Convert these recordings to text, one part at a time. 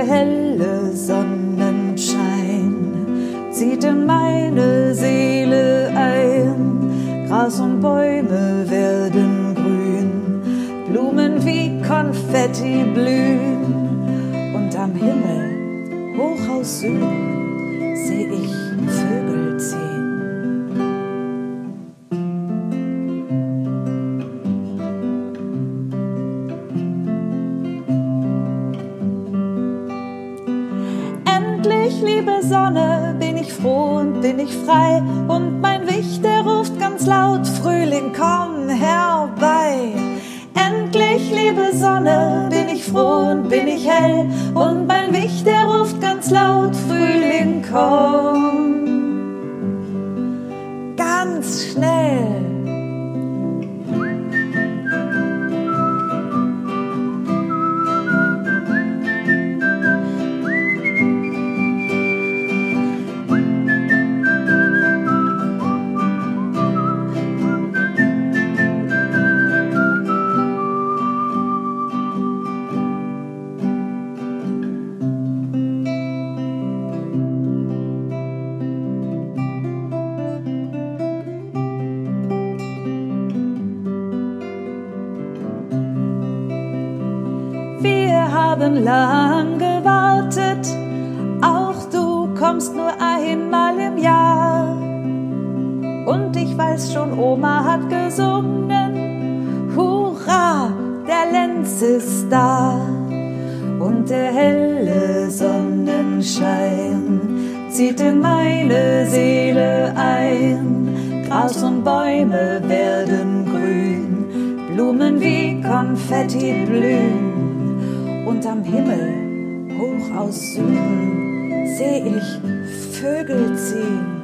der helle Sonnenschein zieht in meine Seele ein. Gras und Bäume werden grün, Blumen wie Konfetti blühen. Und am Himmel, hoch aus Süden, bin ich frei. Und mein Wicht, der ruft ganz laut, Frühling, komm herbei. Endlich, liebe Sonne, bin ich froh und bin ich hell. Und mein Wicht, der ruft ganz laut, Frühling, komm. Ganz schnell. Weiß schon, Oma hat gesungen, Hurra, der Lenz ist da. Und der helle Sonnenschein zieht in meine Seele ein. Gras und Bäume werden grün, Blumen wie Konfetti blühen. Und am Himmel, hoch aus Süden, seh ich Vögel ziehen.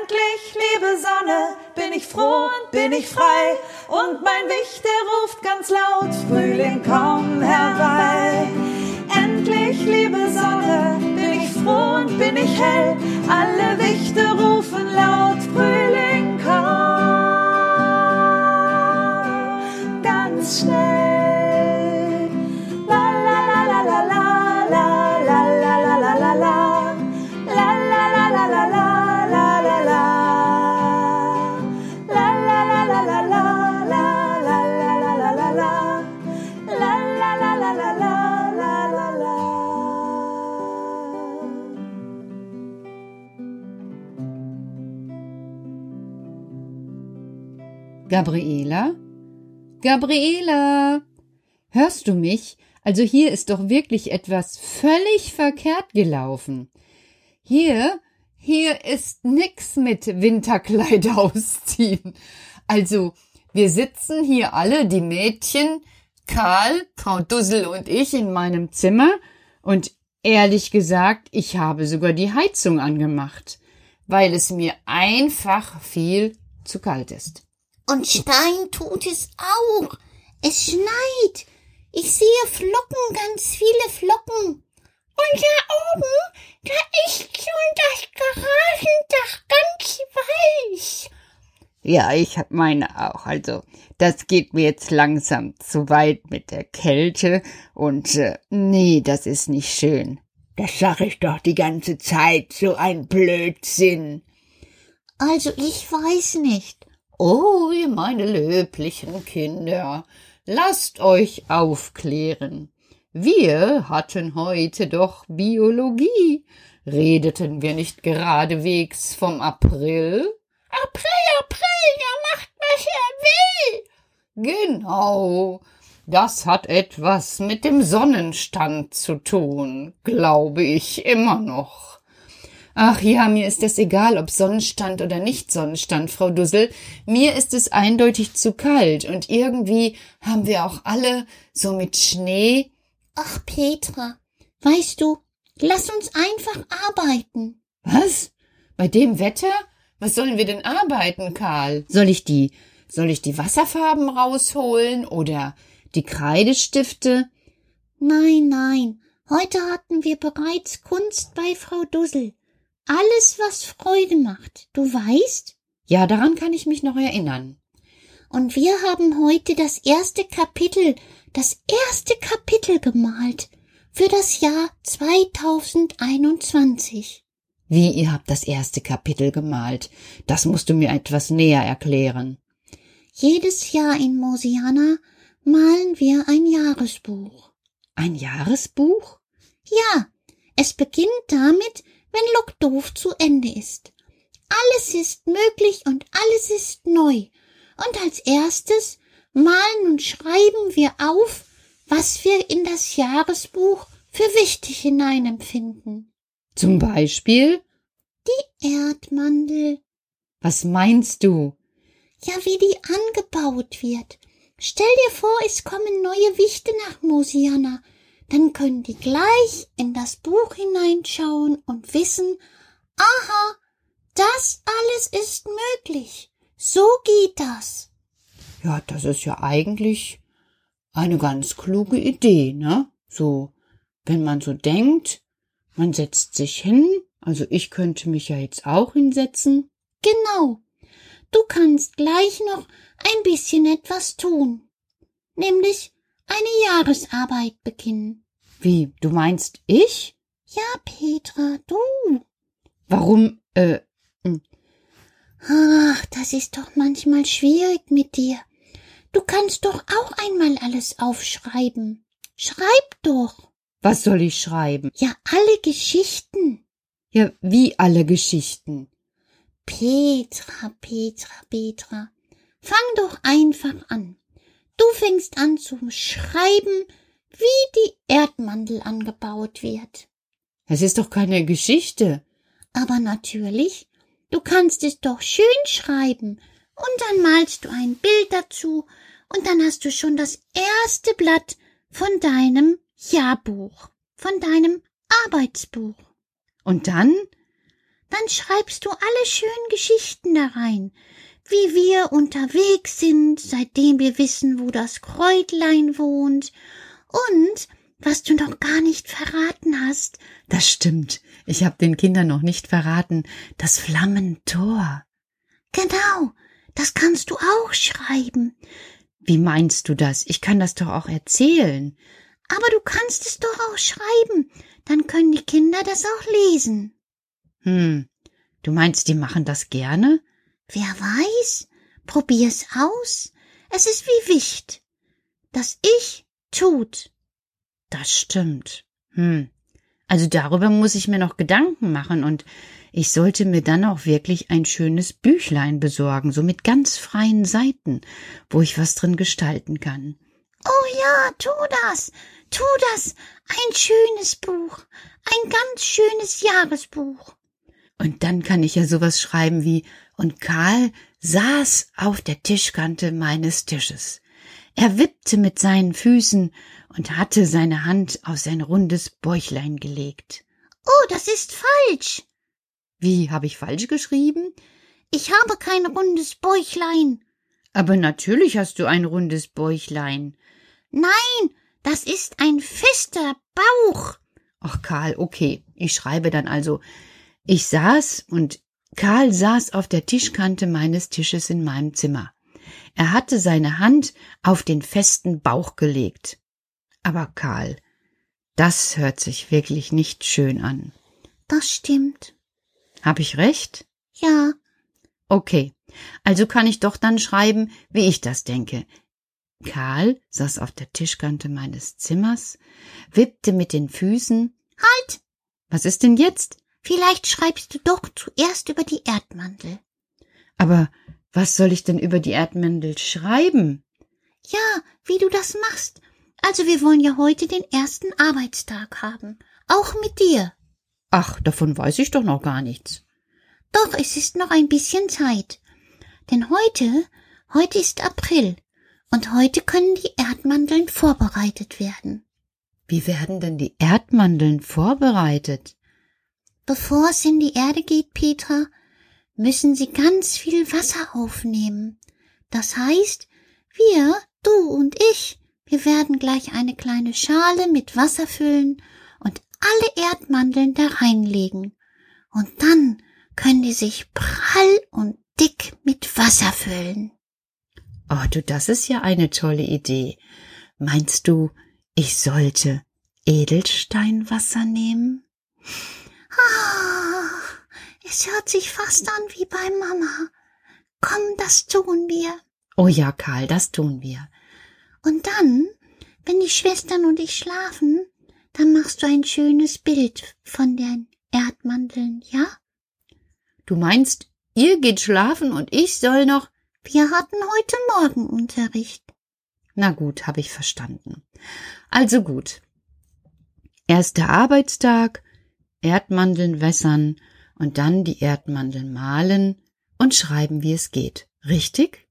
Endlich, liebe Sonne, bin ich froh und bin ich frei. Und mein Wicht, der ruft ganz laut, Frühling, komm herbei. Endlich, liebe Sonne, bin ich froh und bin ich hell. Alle Wichte rufen laut, Frühling, komm ganz schnell. Gabriela? Gabriela? Hörst du mich? Also hier ist doch wirklich etwas völlig verkehrt gelaufen. Hier, hier ist nix mit Winterkleid ausziehen. Also, wir sitzen hier alle, die Mädchen, Karl, Frau Dussel und ich in meinem Zimmer und ehrlich gesagt, ich habe sogar die Heizung angemacht, weil es mir einfach viel zu kalt ist. Und Stein tut es auch. Es schneit. Ich sehe Flocken, ganz viele Flocken. Und da oben, da ist schon das Garagendach ganz weiß. Ja, ich hab meine auch. Also, das geht mir jetzt langsam zu weit mit der Kälte und äh, nee, das ist nicht schön. Das sag ich doch die ganze Zeit, so ein Blödsinn. Also ich weiß nicht. Oh, ihr meine löblichen Kinder, lasst euch aufklären. Wir hatten heute doch Biologie. Redeten wir nicht geradewegs vom April? April, April, er macht, was er will. Genau. Das hat etwas mit dem Sonnenstand zu tun, glaube ich immer noch. Ach ja, mir ist es egal, ob Sonnenstand oder nicht Sonnenstand, Frau Dussel. Mir ist es eindeutig zu kalt und irgendwie haben wir auch alle so mit Schnee. Ach, Petra, weißt du, lass uns einfach arbeiten. Was? Bei dem Wetter? Was sollen wir denn arbeiten, Karl? Soll ich die, soll ich die Wasserfarben rausholen oder die Kreidestifte? Nein, nein, heute hatten wir bereits Kunst bei Frau Dussel. Alles, was Freude macht, du weißt? Ja, daran kann ich mich noch erinnern. Und wir haben heute das erste Kapitel, das erste Kapitel gemalt für das Jahr 2021. Wie, ihr habt das erste Kapitel gemalt? Das musst du mir etwas näher erklären. Jedes Jahr in Mosiana malen wir ein Jahresbuch. Ein Jahresbuch? Ja, es beginnt damit, wenn Lockdoof zu Ende ist. Alles ist möglich und alles ist neu. Und als erstes malen und schreiben wir auf, was wir in das Jahresbuch für wichtig hineinempfinden. Zum Beispiel? Die Erdmandel. Was meinst du? Ja, wie die angebaut wird. Stell dir vor, es kommen neue Wichte nach Mosiana. Dann können die gleich in das Buch hineinschauen und wissen, aha, das alles ist möglich. So geht das. Ja, das ist ja eigentlich eine ganz kluge Idee, ne? So, wenn man so denkt, man setzt sich hin, also ich könnte mich ja jetzt auch hinsetzen. Genau. Du kannst gleich noch ein bisschen etwas tun, nämlich eine Jahresarbeit beginnen. Wie, du meinst ich? Ja, Petra, du. Warum, äh, hm. Ach, das ist doch manchmal schwierig mit dir. Du kannst doch auch einmal alles aufschreiben. Schreib doch. Was soll ich schreiben? Ja, alle Geschichten. Ja, wie alle Geschichten. Petra, Petra, Petra. Fang doch einfach an. Du fängst an zu schreiben, wie die Erdmandel angebaut wird. Es ist doch keine Geschichte. Aber natürlich, du kannst es doch schön schreiben, und dann malst du ein Bild dazu, und dann hast du schon das erste Blatt von deinem Jahrbuch, von deinem Arbeitsbuch. Und dann? Dann schreibst du alle schönen Geschichten da rein, wie wir unterwegs sind, seitdem wir wissen, wo das Kräutlein wohnt, und was du noch gar nicht verraten hast. Das stimmt. Ich hab den Kindern noch nicht verraten. Das Flammentor. Genau. Das kannst du auch schreiben. Wie meinst du das? Ich kann das doch auch erzählen. Aber du kannst es doch auch schreiben. Dann können die Kinder das auch lesen. Hm. Du meinst, die machen das gerne? Wer weiß? Probier's aus. Es ist wie Wicht. Das Ich tut. Das stimmt. Hm. Also darüber muss ich mir noch Gedanken machen und ich sollte mir dann auch wirklich ein schönes Büchlein besorgen, so mit ganz freien Seiten, wo ich was drin gestalten kann. Oh ja, tu das, tu das. Ein schönes Buch, ein ganz schönes Jahresbuch. Und dann kann ich ja sowas schreiben wie, und Karl saß auf der Tischkante meines Tisches. Er wippte mit seinen Füßen und hatte seine Hand auf sein rundes Bäuchlein gelegt. Oh, das ist falsch. Wie, habe ich falsch geschrieben? Ich habe kein rundes Bäuchlein. Aber natürlich hast du ein rundes Bäuchlein. Nein, das ist ein fester Bauch. Ach, Karl, okay. Ich schreibe dann also. Ich saß und Karl saß auf der Tischkante meines Tisches in meinem Zimmer. Er hatte seine Hand auf den festen Bauch gelegt. Aber Karl, das hört sich wirklich nicht schön an. Das stimmt. Hab ich recht? Ja. Okay, also kann ich doch dann schreiben, wie ich das denke. Karl saß auf der Tischkante meines Zimmers, wippte mit den Füßen. Halt! Was ist denn jetzt? Vielleicht schreibst du doch zuerst über die Erdmandel. Aber was soll ich denn über die Erdmandel schreiben? Ja, wie du das machst. Also wir wollen ja heute den ersten Arbeitstag haben. Auch mit dir. Ach, davon weiß ich doch noch gar nichts. Doch, es ist noch ein bisschen Zeit. Denn heute, heute ist April und heute können die Erdmandeln vorbereitet werden. Wie werden denn die Erdmandeln vorbereitet? Bevor es in die Erde geht, Petra, müssen sie ganz viel Wasser aufnehmen. Das heißt, wir, du und ich, wir werden gleich eine kleine Schale mit Wasser füllen und alle Erdmandeln da reinlegen. Und dann können die sich prall und dick mit Wasser füllen. Oh, du, das ist ja eine tolle Idee. Meinst du, ich sollte Edelsteinwasser nehmen? Ah, es hört sich fast an wie bei Mama. Komm, das tun wir. Oh ja, Karl, das tun wir. Und dann, wenn die Schwestern und ich schlafen, dann machst du ein schönes Bild von den Erdmandeln, ja? Du meinst, ihr geht schlafen und ich soll noch. Wir hatten heute Morgen Unterricht. Na gut, habe ich verstanden. Also gut. Erster Arbeitstag, Erdmandeln wässern und dann die Erdmandeln mahlen und schreiben, wie es geht. Richtig?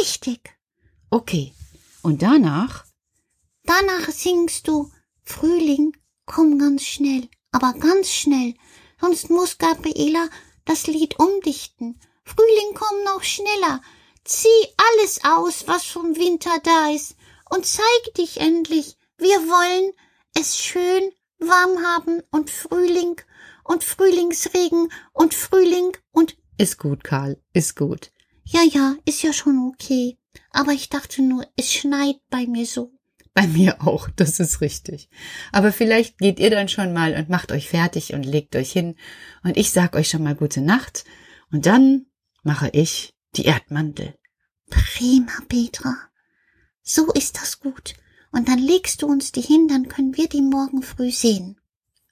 Richtig. Okay. Und danach? Danach singst du Frühling, komm ganz schnell, aber ganz schnell, sonst muss Gabriela das Lied umdichten. Frühling, komm noch schneller, zieh alles aus, was vom Winter da ist, und zeig dich endlich. Wir wollen es schön warm haben und Frühling und Frühlingsregen und Frühling und Ist gut, Karl, ist gut. ja, ja, ist ja schon okay. Aber ich dachte nur, es schneit bei mir so. Bei mir auch, das ist richtig. Aber vielleicht geht ihr dann schon mal und macht euch fertig und legt euch hin und ich sag euch schon mal gute Nacht und dann mache ich die Erdmandel. Prima, Petra. So ist das gut. Und dann legst du uns die hin, dann können wir die morgen früh sehen.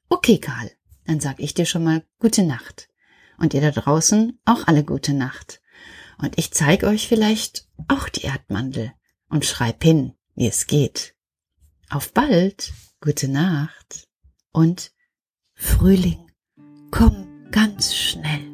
Okay, Karl, dann sag ich dir schon mal gute Nacht. Und ihr da draußen auch alle gute Nacht. Und ich zeig euch vielleicht auch die Erdmandel und schreib hin, wie es geht. Auf bald, gute Nacht und Frühling, komm ganz schnell.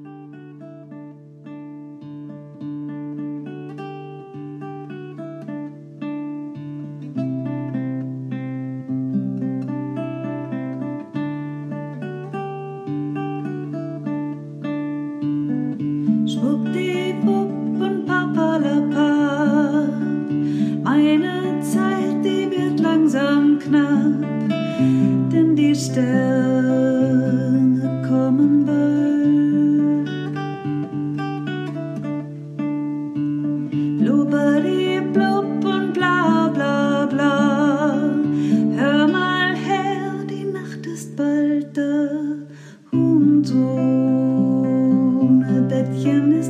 Und